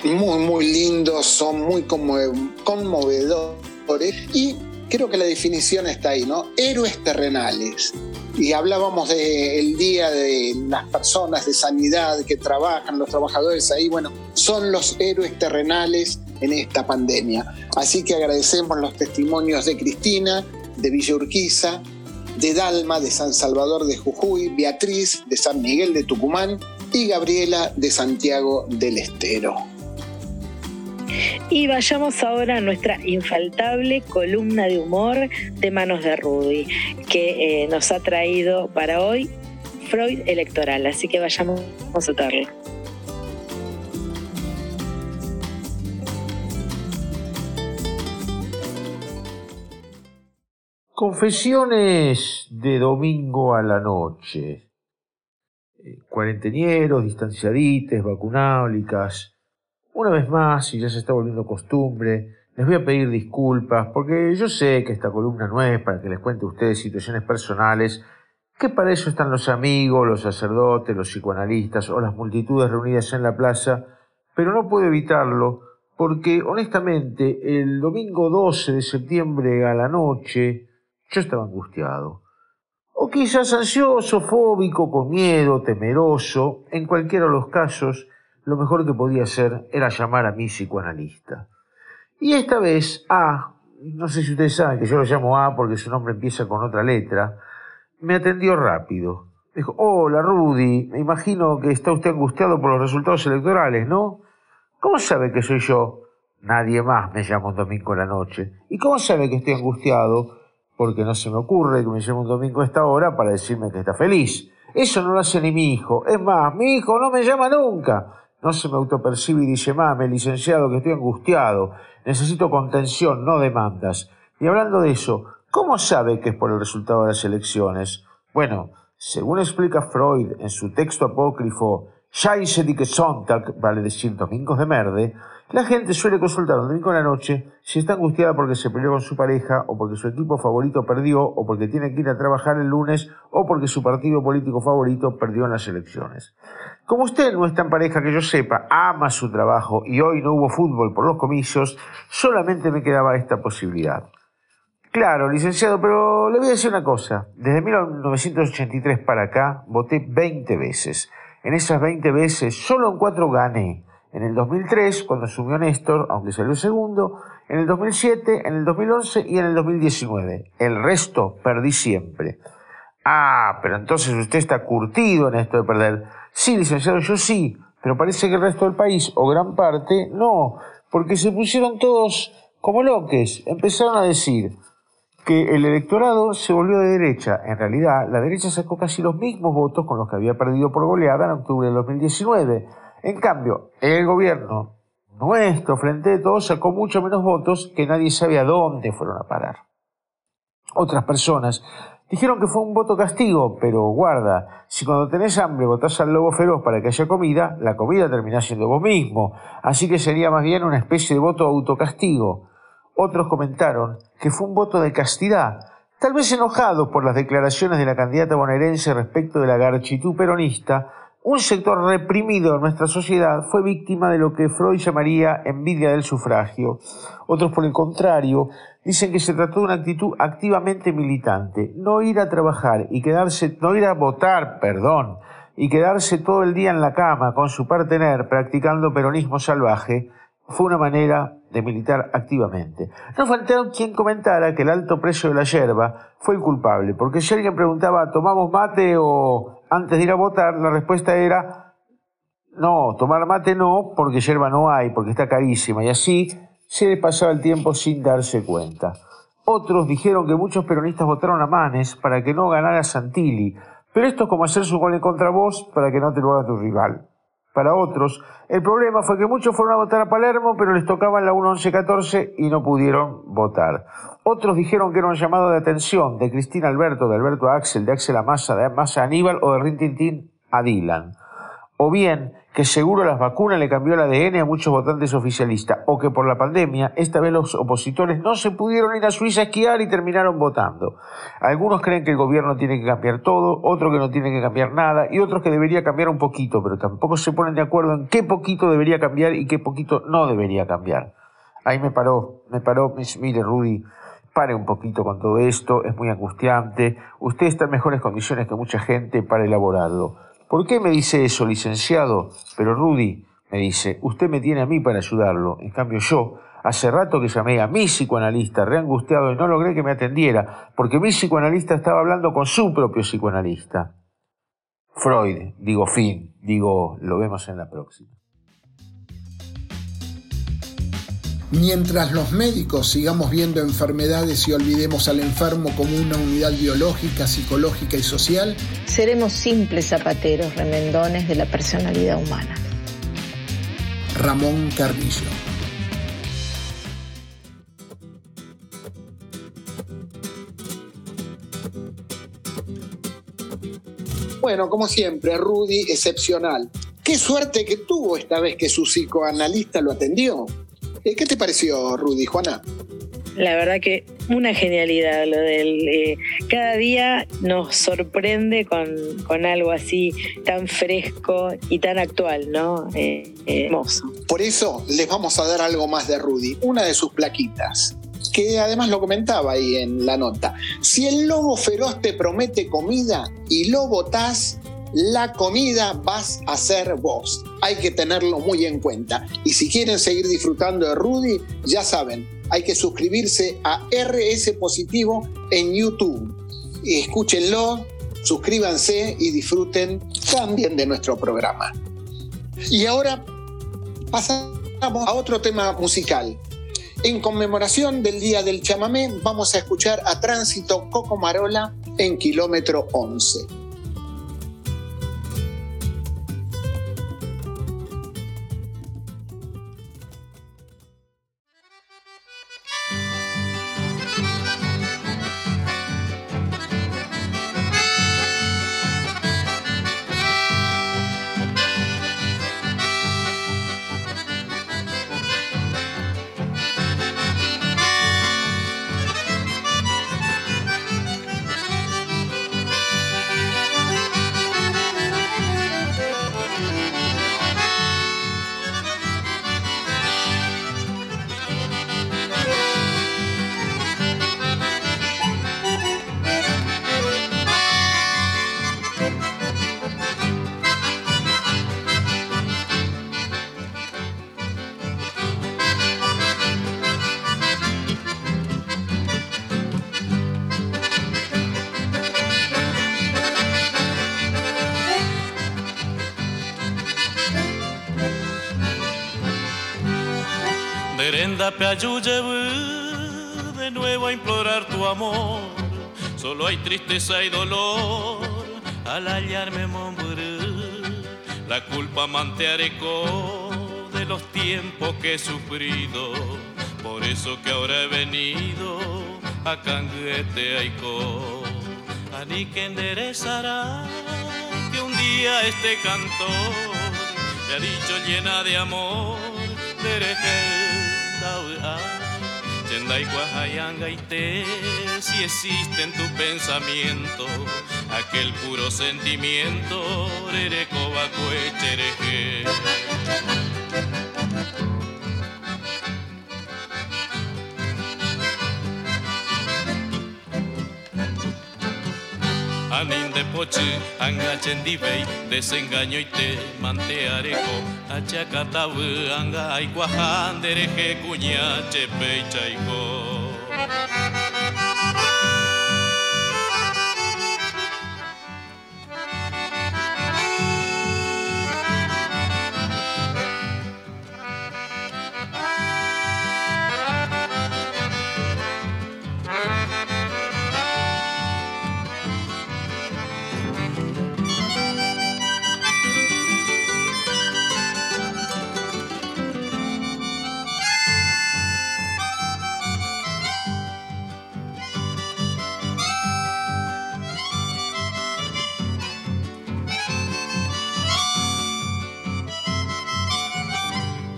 Speaker 3: Muy, muy lindos, son muy conmovedores y creo que la definición está ahí, ¿no? Héroes terrenales. Y hablábamos del día de las personas de sanidad que trabajan, los trabajadores ahí, bueno, son los héroes terrenales en esta pandemia. Así que agradecemos los testimonios de Cristina, de Villa Urquiza, de Dalma de San Salvador de Jujuy, Beatriz de San Miguel de Tucumán y Gabriela de Santiago del Estero.
Speaker 4: Y vayamos ahora a nuestra infaltable columna de humor de Manos de Rudy, que eh, nos ha traído para hoy Freud electoral. Así que vayamos a verlo.
Speaker 20: Confesiones de domingo a la noche. Eh, cuarentenieros, distanciadites, vacunáulicas. Una vez más, y ya se está volviendo costumbre, les voy a pedir disculpas porque yo sé que esta columna no es para que les cuente a ustedes situaciones personales, que para eso están los amigos, los sacerdotes, los psicoanalistas o las multitudes reunidas en la plaza, pero no puedo evitarlo porque honestamente el domingo 12 de septiembre a la noche yo estaba angustiado. o quizás ansioso, fóbico, con miedo, temeroso. En cualquiera de los casos, lo mejor que podía hacer era llamar a mi psicoanalista. Y esta vez A, no sé si ustedes saben que yo lo llamo A porque su nombre empieza con otra letra, me atendió rápido. Dijo, hola Rudy, me imagino que está usted angustiado por los resultados electorales, ¿no? ¿Cómo sabe que soy yo? Nadie más me llama un domingo en la noche. ¿Y cómo sabe que estoy angustiado? Porque no se me ocurre que me llame un domingo a esta hora para decirme que está feliz. Eso no lo hace ni mi hijo. Es más, mi hijo no me llama nunca. No se me autopercibe y dice, mame, licenciado, que estoy angustiado. Necesito contención, no demandas. Y hablando de eso, ¿cómo sabe que es por el resultado de las elecciones? Bueno, según explica Freud en su texto apócrifo Scheisse die Sonntag, vale decir domingos de merde, la gente suele consultar un domingo en la noche si está angustiada porque se peleó con su pareja, o porque su equipo favorito perdió, o porque tiene que ir a trabajar el lunes, o porque su partido político favorito perdió en las elecciones. Como usted no está en pareja que yo sepa, ama su trabajo y hoy no hubo fútbol por los comicios, solamente me quedaba esta posibilidad. Claro, licenciado, pero le voy a decir una cosa. Desde 1983 para acá voté 20 veces. En esas 20 veces, solo en cuatro gané. En el 2003, cuando asumió Néstor, aunque salió segundo, en el 2007, en el 2011 y en el 2019. El resto perdí siempre. Ah, pero entonces usted está curtido en esto de perder. Sí, licenciado, yo sí, pero parece que el resto del país, o gran parte, no, porque se pusieron todos como loques. Empezaron a decir, que el electorado se volvió de derecha. En realidad, la derecha sacó casi los mismos votos con los que había perdido por goleada en octubre del 2019. En cambio, el gobierno nuestro, frente a todos, sacó mucho menos votos que nadie sabe a dónde fueron a parar. Otras personas dijeron que fue un voto castigo, pero guarda, si cuando tenés hambre votás al lobo feroz para que haya comida, la comida termina siendo vos mismo. Así que sería más bien una especie de voto autocastigo. Otros comentaron que fue un voto de castidad, tal vez enojados por las declaraciones de la candidata bonaerense respecto de la garchitud peronista, un sector reprimido en nuestra sociedad fue víctima de lo que Freud llamaría envidia del sufragio. Otros, por el contrario, dicen que se trató de una actitud activamente militante, no ir a trabajar y quedarse, no ir a votar, perdón, y quedarse todo el día en la cama con su partener practicando peronismo salvaje, fue una manera militar activamente. No faltaron quien comentara que el alto precio de la yerba fue el culpable, porque si alguien preguntaba, ¿tomamos mate o antes de ir a votar? La respuesta era, no, tomar mate no, porque yerba no hay, porque está carísima, y así se le pasaba el tiempo sin darse cuenta. Otros dijeron que muchos peronistas votaron a Manes para que no ganara Santilli, pero esto es como hacer su gol en contra vos para que no te lo haga tu rival para otros. El problema fue que muchos fueron a votar a Palermo, pero les tocaba la 1-11-14 y no pudieron votar. Otros dijeron que era un llamado de atención de Cristina Alberto, de Alberto Axel, de Axel a Massa, de Massa a Aníbal o de Rintintín a Dylan. O bien que seguro las vacunas le cambió el ADN a muchos votantes oficialistas, o que por la pandemia esta vez los opositores no se pudieron ir a Suiza a esquiar y terminaron votando. Algunos creen que el gobierno tiene que cambiar todo, otros que no tiene que cambiar nada, y otros que debería cambiar un poquito, pero tampoco se ponen de acuerdo en qué poquito debería cambiar y qué poquito no debería cambiar. Ahí me paró, me paró, mire Rudy, pare un poquito con todo esto, es muy angustiante, usted está en mejores condiciones que mucha gente para elaborarlo. ¿Por qué me dice eso, licenciado? Pero Rudy me dice, usted me tiene a mí para ayudarlo. En cambio yo, hace rato que llamé a mi psicoanalista, reangustiado, y no logré que me atendiera, porque mi psicoanalista estaba hablando con su propio psicoanalista. Freud, digo fin, digo, lo vemos en la próxima.
Speaker 8: Mientras los médicos sigamos viendo enfermedades y olvidemos al enfermo como una unidad biológica, psicológica y social,
Speaker 18: seremos simples zapateros remendones de la personalidad humana.
Speaker 8: Ramón Carrillo.
Speaker 3: Bueno, como siempre, Rudy, excepcional. Qué suerte que tuvo esta vez que su psicoanalista lo atendió. Eh, ¿Qué te pareció, Rudy, Juana?
Speaker 4: La verdad que una genialidad lo del... Eh, cada día nos sorprende con, algo así tan fresco y tan actual, ¿no? Eh, hermoso.
Speaker 3: Por eso les vamos a dar algo más de Rudy, una de sus plaquitas. que además lo comentaba ahí en la nota. Si el lobo feroz te promete comida y lo botás, la comida vas a ser vos. Hay que tenerlo muy en cuenta. Y si quieren seguir disfrutando de Rudy, ya saben, hay que suscribirse a RS Positivo en YouTube. Escúchenlo, suscríbanse y disfruten también de nuestro programa. Y ahora pasamos a otro tema musical. En conmemoración del Día del Chamamé, vamos a escuchar a Tránsito Coco Marola en kilómetro 11.
Speaker 21: De nuevo a implorar tu amor. Solo hay tristeza y dolor al hallarme mombré. La culpa manteareco de los tiempos que he sufrido. Por eso que ahora he venido a Canguete Aiko. A ni que enderezará que un día este cantor me ha dicho llena de amor, te si existe en tu pensamiento aquel puro sentimiento, Chereje. Anin kotxe Hangatzen dibei desengainoite manteareko Atxakatau hanga aikua jandere jekuña txepeitzaiko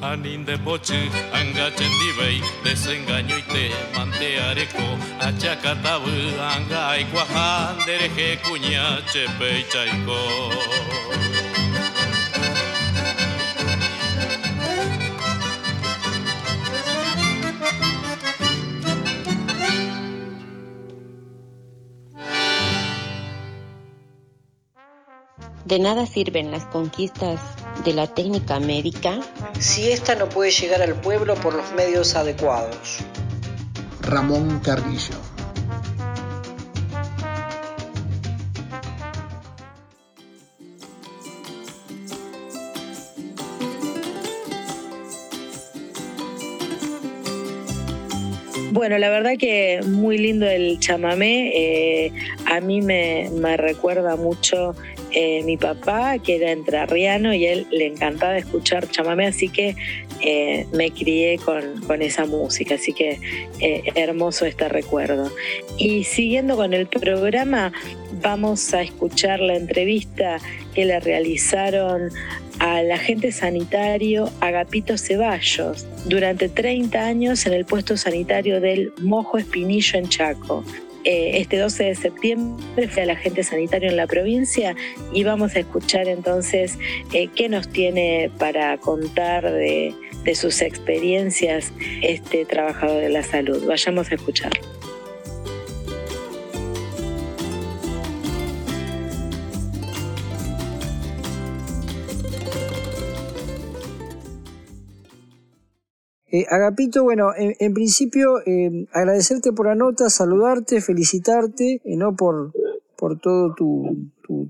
Speaker 21: chaiko. de poche, anga chendibei, desengaño y te manteareco, achacatabu, anga aikuajan, dereje cuña, chepe y chaico.
Speaker 13: De nada sirven las conquistas de la técnica médica
Speaker 5: si ésta no puede llegar al pueblo por los medios adecuados.
Speaker 8: Ramón Carrillo.
Speaker 4: Bueno, la verdad que muy lindo el chamamé. Eh, a mí me, me recuerda mucho eh, mi papá, que era entrerriano, y él le encantaba escuchar chamamé, así que eh, me crié con, esa música, así que eh, hermoso este recuerdo. Y siguiendo con el programa, vamos a escuchar la entrevista que le realizaron al agente sanitario Agapito Ceballos durante 30 años en el puesto sanitario del Mojo Espinillo en Chaco. Eh, este 12 de septiembre fue el agente sanitario en la provincia y vamos a escuchar entonces eh, qué nos tiene para contar de, de sus experiencias este trabajador de la salud. Vayamos a escucharlo.
Speaker 5: Eh, Agapito, bueno, en, principio eh, agradecerte por la nota, saludarte, felicitarte, eh, ¿no? Por, por todo tu,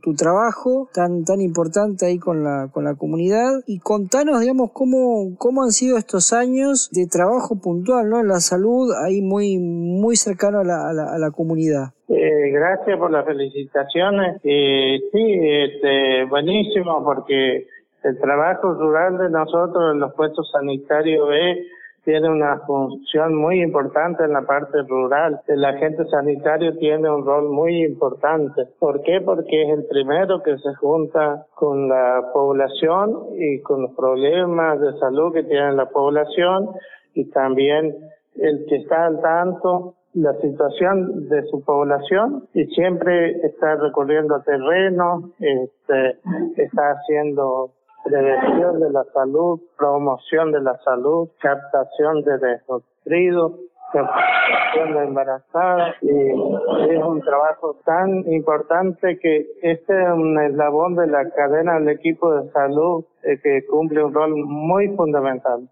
Speaker 5: tu, trabajo tan, tan importante ahí con la, con la comunidad y contanos, digamos, cómo, cómo han sido estos años de trabajo puntual, ¿no? En la salud, ahí muy, muy cercano a la, a la, comunidad.
Speaker 22: gracias por las felicitaciones. sí, este, buenísimo porque el trabajo rural de nosotros en los puestos sanitarios B tiene una función muy importante en la parte rural. El agente sanitario tiene un rol muy importante. ¿Por qué? Porque es el primero que se junta con la población y con los problemas de salud que tiene la población y también el que está al tanto la situación de su población y siempre está recorriendo terreno, este, está haciendo prevención de la salud, promoción de la salud, captación de desnutridos, captación de embarazadas y es un trabajo tan importante que este es un eslabón de la cadena del equipo de salud eh, que cumple un rol muy fundamental.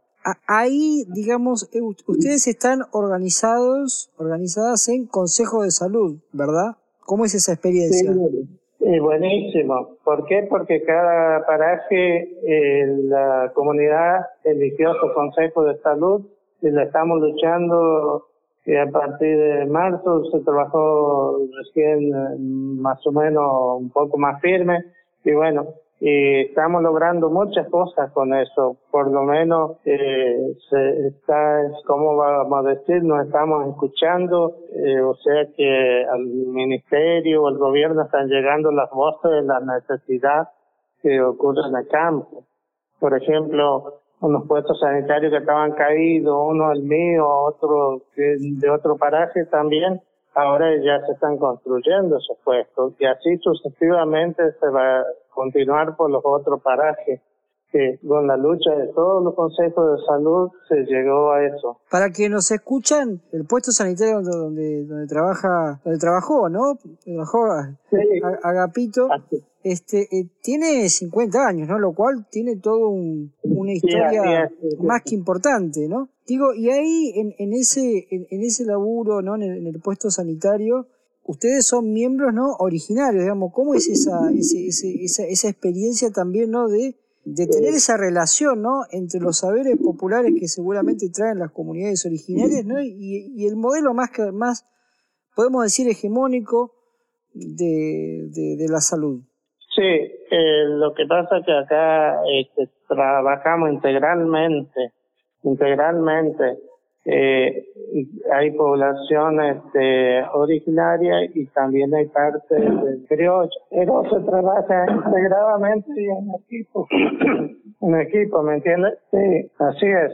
Speaker 5: Ahí, digamos, eh, ustedes están organizados, organizadas en Consejo de Salud, ¿verdad? ¿Cómo es esa experiencia?
Speaker 22: Eh, buenísimo. ¿Por qué? Porque cada paraje, eh, la comunidad eligió su consejo de salud y le estamos luchando y a partir de marzo se trabajó recién eh, más o menos un poco más firme y bueno, y estamos logrando muchas cosas con eso. Por lo menos eh, se está, como vamos a decir, nos estamos escuchando, eh, o sea que al ministerio o al gobierno están llegando las voces de la necesidad que ocurre en el campo. Por ejemplo, unos puestos sanitarios que estaban caídos, uno el mío, otro de otro paraje también, ahora ya se están construyendo esos puestos y así sucesivamente se va continuar por los otros parajes que con la lucha de todos los consejos de salud se llegó a eso.
Speaker 5: Para que nos escuchan, el puesto sanitario donde donde trabaja, donde trabajó, ¿no? Trabajó Agapito, este eh, tiene 50 años, ¿no? Lo cual tiene todo una historia más que importante, ¿no? Digo, y ahí en, en ese en, ese laburo, ¿no? en el puesto sanitario, ustedes son miembros no originarios, digamos, ¿cómo es esa, esa, esa, experiencia también no de, de tener esa relación no entre los saberes populares que seguramente traen las comunidades originarias ¿no? y, y el modelo más que más podemos decir hegemónico de, de, la salud?
Speaker 22: Sí, eh, lo que pasa es que acá este, trabajamos integralmente, integralmente eh, hay poblaciones de originarias y también hay parte del criollo. Pero se trabaja integradamente en equipo. en equipo, ¿me entiendes? Sí, así es.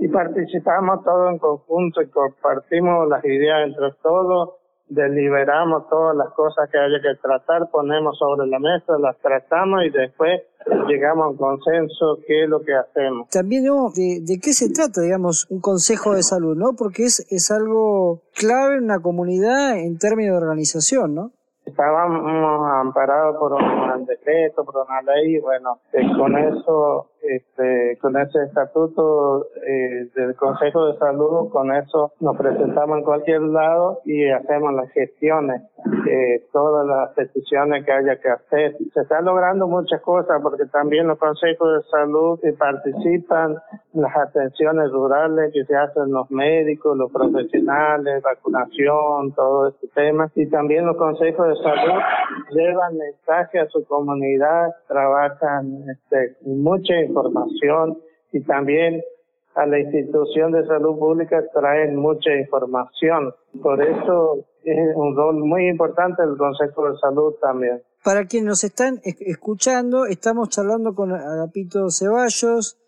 Speaker 22: Y participamos todos en conjunto y compartimos las ideas entre todos deliberamos todas las cosas que haya que tratar, ponemos sobre la mesa, las tratamos y después llegamos a un consenso qué es lo que hacemos.
Speaker 5: También, de, de, qué se trata, digamos, un consejo de salud, ¿no? Porque es, es algo clave en una comunidad en términos de organización, ¿no?
Speaker 22: Estábamos amparados por un decreto, por una ley, bueno, eh, con eso, este, con ese estatuto eh, del Consejo de Salud, con eso nos presentamos en cualquier lado y hacemos las gestiones, eh, todas las peticiones que haya que hacer. Se están logrando muchas cosas porque también los consejos de salud participan en las atenciones rurales que se hacen los médicos, los profesionales, vacunación, todo este tema, y también los consejos de salud llevan mensaje a su comunidad, trabajan este, mucha información y también a la institución de salud pública traen mucha información. Por eso es un rol muy importante el Consejo de Salud también.
Speaker 5: Para quienes nos están escuchando, estamos charlando con Agapito Ceballos,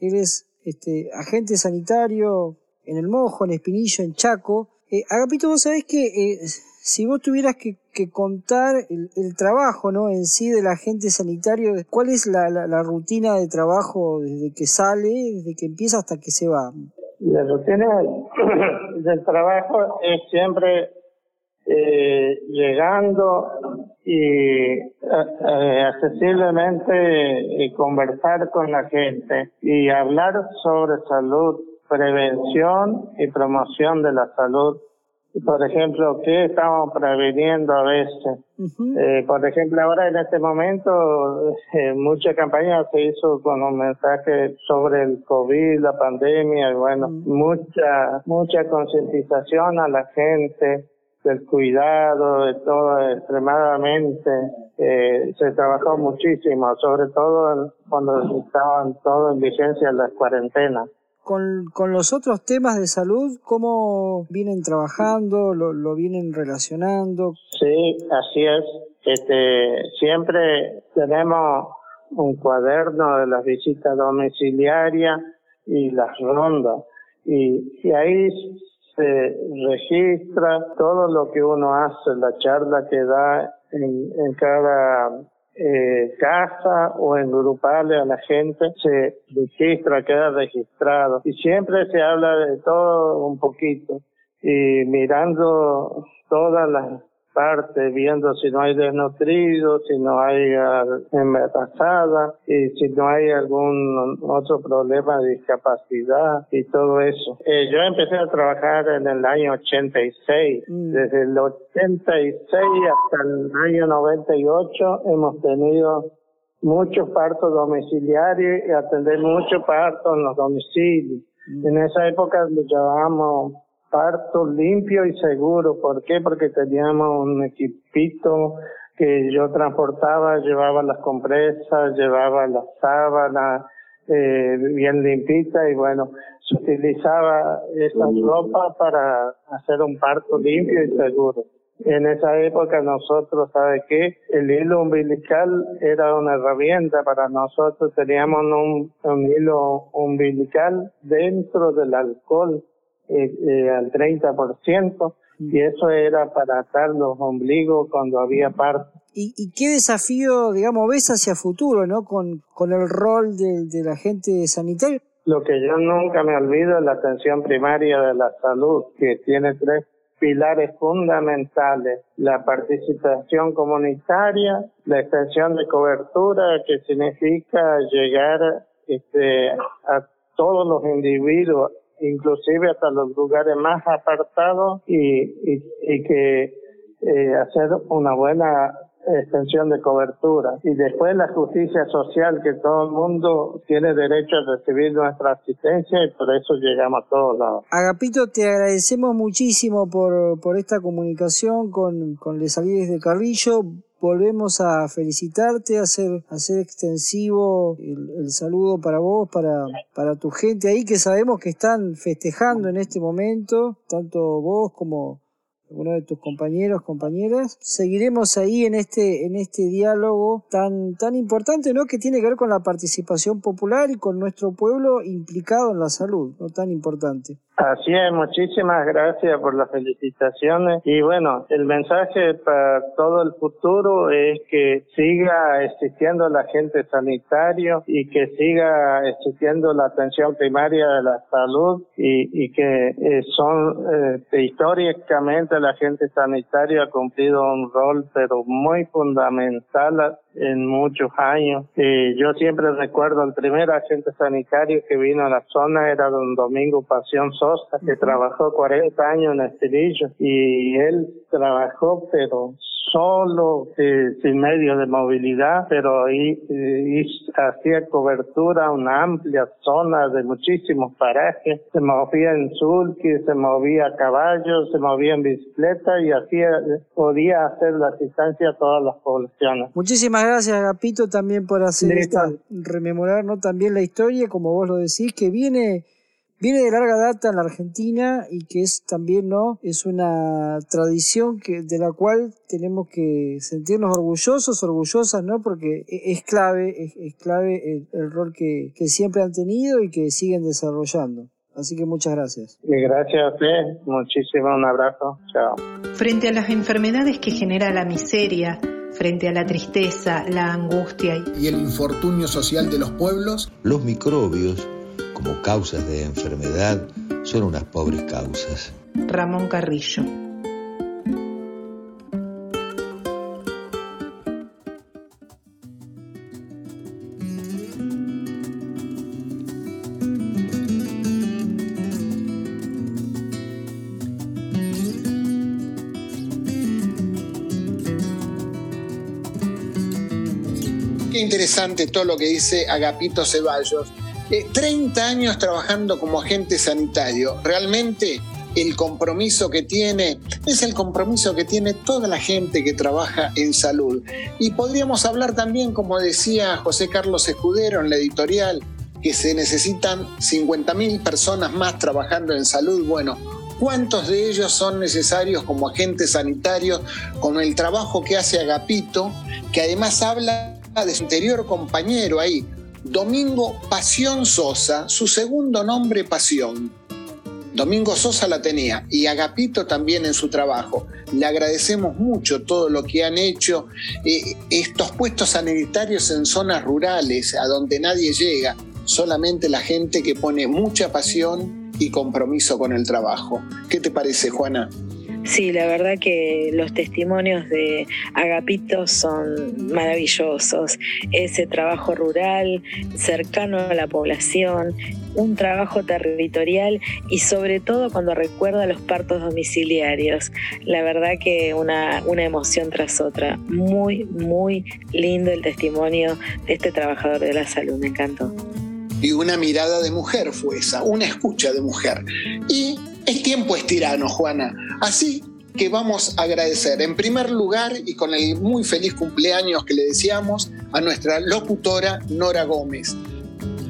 Speaker 5: él es este, agente sanitario en El Mojo, en Espinillo, en Chaco. Eh, Agapito, vos sabés que eh, si vos tuvieras que, que contar el, trabajo ¿no? en sí del agente sanitario. ¿Cuál es la, la, rutina de trabajo desde que sale, desde que empieza hasta que se va?
Speaker 22: La rutina del trabajo es siempre eh, llegando y eh, eh, accesiblemente conversar con la gente y hablar sobre salud, prevención y promoción de la salud. Por ejemplo, ¿qué estamos previniendo a veces? por ejemplo, ahora en este momento, mucha campaña se hizo con un mensaje sobre el COVID, la pandemia, y bueno, mucha, mucha concientización a la gente del cuidado, de todo extremadamente. Eh, se trabajó muchísimo, sobre todo cuando estaban todos en vigencia las cuarentenas.
Speaker 5: Con, los otros temas de salud, ¿cómo vienen trabajando? ¿Lo, lo vienen relacionando?
Speaker 22: Sí, así es. Este, siempre tenemos un cuaderno de las visitas domiciliarias y las rondas. Y, y ahí se registra todo lo que uno hace, la charla que da en, cada eh, casa o en grupales a la gente, se registra, queda registrado. Y siempre se habla de todo un poquito. Y mirando todas las parte, viendo si no hay desnutrido, si no hay embarazada y si no hay algún otro problema de discapacidad y todo eso. Eh, yo empecé a trabajar en el año 86. Mm. Desde el 86 hasta el año 98 hemos tenido muchos partos domiciliarios y atender muchos partos en los domicilios. Mm. En esa época lo llamábamos parto limpio y seguro. ¿Por qué? Porque teníamos un equipito que yo transportaba, llevaba las compresas, llevaba las sábanas eh, bien limpita y bueno, se utilizaba esa ropa para hacer un parto limpio y seguro. En esa época nosotros, ¿sabe qué? El hilo umbilical era una herramienta para nosotros. Teníamos un, un hilo umbilical dentro del alcohol eh, eh, al 30% y eso era para atar los ombligos cuando había parto.
Speaker 5: ¿Y, ¿Y, qué desafío, digamos, ves hacia futuro, ¿no? Con, con el rol de, de la gente sanitaria.
Speaker 22: Lo que yo nunca me olvido es la atención primaria de la salud, que tiene tres pilares fundamentales, la participación comunitaria, la extensión de cobertura, que significa llegar este, a todos los individuos inclusive hasta los lugares más apartados y, y, que eh, hacer una buena extensión de cobertura. Y después la justicia social, que todo el mundo tiene derecho a recibir nuestra asistencia y por eso llegamos a todos lados.
Speaker 5: Agapito, te agradecemos muchísimo por, por esta comunicación con, con Les de Carrillo volvemos a felicitarte, a hacer, hacer extensivo el, saludo para vos, para, para tu gente ahí, que sabemos que están festejando en este momento, tanto vos como algunos de tus compañeros, compañeras. Seguiremos ahí en este, en este diálogo tan, tan importante, ¿no? Que tiene que ver con la participación popular y con nuestro pueblo implicado en la salud, ¿no? Tan importante.
Speaker 22: Así es, muchísimas gracias por las felicitaciones. Y bueno, el mensaje para todo el futuro es que siga existiendo el agente sanitario y que siga existiendo la atención primaria de la salud y, y que eh, son eh, históricamente el agente sanitario ha cumplido un rol pero muy fundamental en muchos años. Eh, yo siempre recuerdo el primer agente sanitario que vino a la zona era don Domingo Pasión Sosa, que trabajó 40 años en Estirillo y él trabajó pero solo, eh, sin medio de movilidad, pero ahí eh, hacía cobertura una amplia zona de muchísimos parajes. Se movía en sulky, se movía a caballo, se movía en bicicleta y hacía, podía hacer la asistencia a todas las poblaciones.
Speaker 5: Muchísimas gracias, Agapito, también por hacer esta, rememorar ¿no? también la historia, como vos lo decís, que viene viene de larga data en la Argentina y que es también no es una tradición que de la cual tenemos que sentirnos orgullosos orgullosas no porque e, es clave es, clave el, rol que, que siempre han tenido y que siguen desarrollando Así que muchas gracias.
Speaker 22: Gracias a usted, muchísimo, un abrazo, chao.
Speaker 10: Frente a las enfermedades que genera la miseria, frente a la tristeza, la angustia
Speaker 8: y el infortunio social de los pueblos,
Speaker 11: los microbios, como causas de enfermedad, son unas pobres causas.
Speaker 10: Ramón Carrillo.
Speaker 3: Interesante todo lo que dice Agapito Ceballos. 30 eh, años trabajando como agente sanitario. Realmente el compromiso que tiene es el compromiso que tiene toda la gente que trabaja en salud. Y podríamos hablar también, como decía José Carlos Escudero en la editorial, que se necesitan 50.000 personas más trabajando en salud. Bueno, ¿cuántos de ellos son necesarios como agentes sanitarios con el trabajo que hace Agapito, que además habla de su anterior compañero ahí, Domingo Pasión Sosa, su segundo nombre Pasión. Domingo Sosa la tenía y Agapito también en su trabajo. Le agradecemos mucho todo lo que han hecho. Eh, estos puestos sanitarios en zonas rurales, a donde nadie llega, solamente la gente que pone mucha pasión y compromiso con el trabajo. ¿Qué te parece, Juana?
Speaker 4: Sí, la verdad que los testimonios de Agapito son maravillosos. Ese trabajo rural, cercano a la población, un trabajo territorial y sobre todo cuando recuerda los partos domiciliarios. La verdad que una, una emoción tras otra. Muy, muy lindo el testimonio de este trabajador de la salud. Me encantó.
Speaker 3: Y una mirada de mujer fue esa, una escucha de mujer. Y el tiempo es tirano, Juana. Así que vamos a agradecer en primer lugar y con el muy feliz cumpleaños que le deseamos a nuestra locutora Nora Gómez.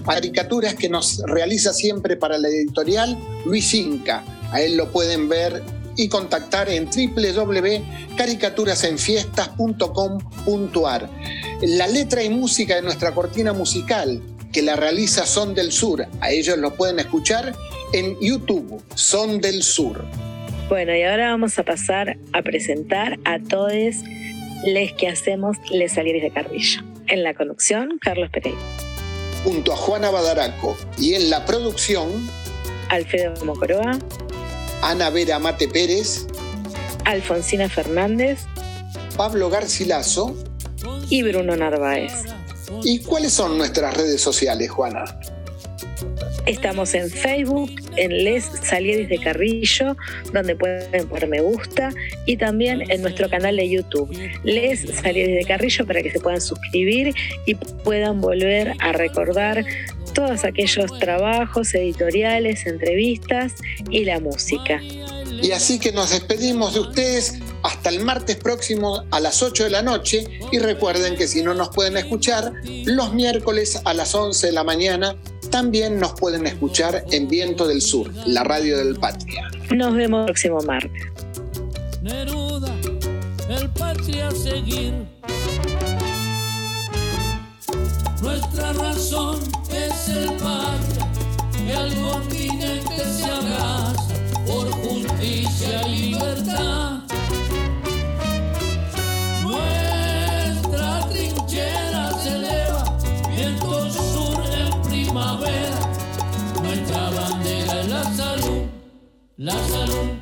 Speaker 3: Caricaturas que nos realiza siempre para la editorial Luis Inca. A él lo pueden ver y contactar en www.caricaturasenfiestas.com.ar. La letra y música de nuestra cortina musical que la realiza Son del Sur. A ellos lo pueden escuchar en YouTube, Son del Sur.
Speaker 4: Bueno, y ahora vamos a pasar a presentar a todos les que hacemos Les Salieres de Carrillo. En la conducción, Carlos Pereira.
Speaker 3: Junto a Juana Badaraco y en la producción,
Speaker 4: Alfredo Mocoroa,
Speaker 3: Ana Vera Mate Pérez,
Speaker 4: Alfonsina Fernández,
Speaker 3: Pablo Garcilaso
Speaker 4: y Bruno Narváez.
Speaker 3: ¿Y cuáles son nuestras redes sociales, Juana?
Speaker 4: Estamos en Facebook, en Les Salieris de Carrillo, donde pueden poner me gusta, y también en nuestro canal de YouTube, Les Salieris de Carrillo, para que se puedan suscribir y puedan volver a recordar todos aquellos trabajos editoriales, entrevistas y la música.
Speaker 3: Y así que nos despedimos de ustedes hasta el martes próximo a las 8 de la noche y recuerden que si no nos pueden escuchar, los miércoles a las 11 de la mañana también nos pueden escuchar en Viento del Sur, la radio del Patria.
Speaker 4: Nos vemos el próximo martes.
Speaker 2: Neruda, el Patria seguir. Nuestra razón es el patria, que la.